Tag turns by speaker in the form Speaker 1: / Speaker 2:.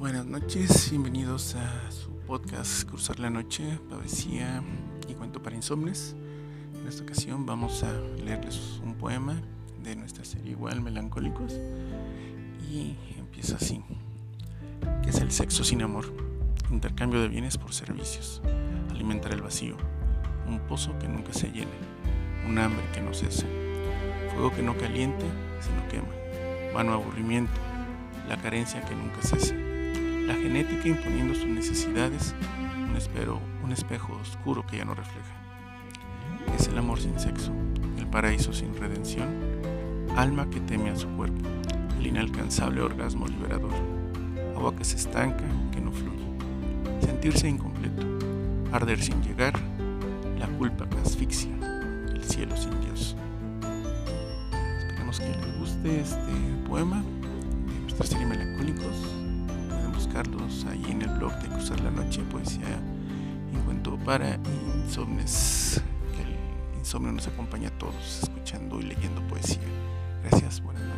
Speaker 1: noches, bienvenidos a su podcast Cruzar la Noche, Poesía y Cuento para Insomnes. En esta ocasión vamos a leerles un poema de nuestra serie igual Melancólicos y empieza así. ¿Qué es el sexo sin amor? Intercambio de bienes por servicios, alimentar el vacío, un pozo que nunca se llene, un hambre que no cesa, fuego que no calienta sino quema, vano aburrimiento, la carencia que nunca cesa la genética imponiendo sus necesidades, un, un espejo oscuro que ya no refleja. Es el amor sin sexo, el paraíso sin redención, alma que teme a su cuerpo, el inalcanzable orgasmo liberador, agua que se estanca, que no fluye, sentirse incompleto, arder sin llegar, la culpa que asfixia, el cielo sin Dios. Esperemos que les guste este poema de nuestra serie Melancólicos buscarlos ahí en el blog de Cruzar la Noche, poesía en cuento para insomnes, que el insomnio nos acompaña a todos, escuchando y leyendo poesía. Gracias, buenas noches.